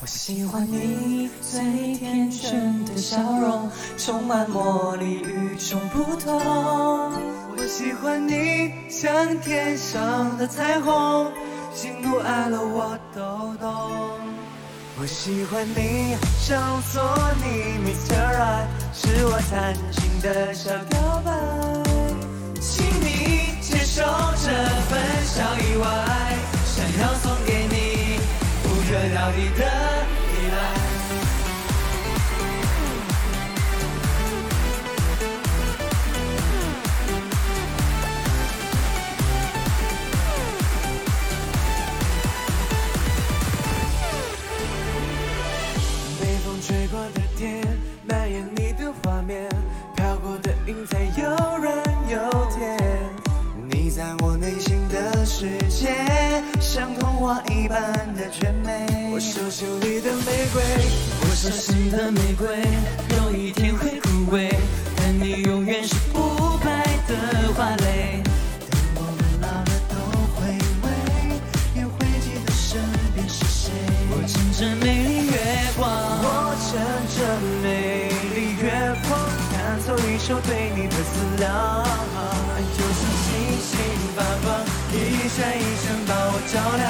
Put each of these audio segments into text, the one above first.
我喜欢你最天真的笑容，充满魔力与众不同。我喜欢你像天上的彩虹，喜怒哀乐我都懂。我喜欢你想做你 Mr. Right，是我弹琴的小告白，在我内心的世界，像童话一般的甜美。我手心里的玫瑰，我手心的玫瑰，有一天会枯萎，但你永远是不败的花蕾。等我们老了都回味，也会记得身边是谁。我乘着美丽月光，我乘着美丽月光，弹奏一首对你的思量。就像发光，一闪一闪把我照亮，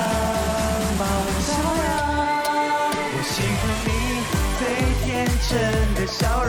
把我照亮。我喜欢你最天真的笑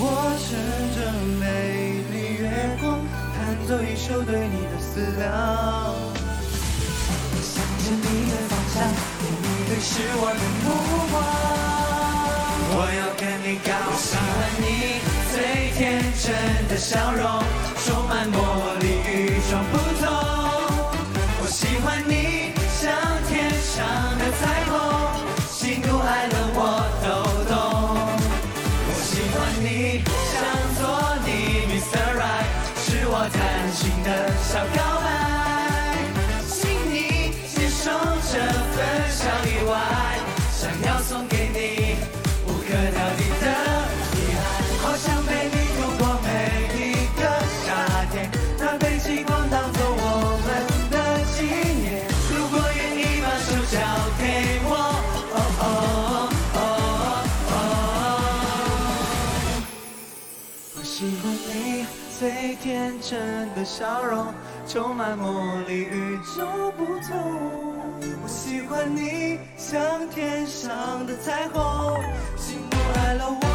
我乘着美丽月光，弹奏一首对你的思量。向着你的方向，你对是我的目光。我要跟你告白。我喜欢你最天真的笑容，充满魔力贪心的小告真的笑容，充满魔力与众不同。我喜欢你像天上的彩虹，喜怒哀乐我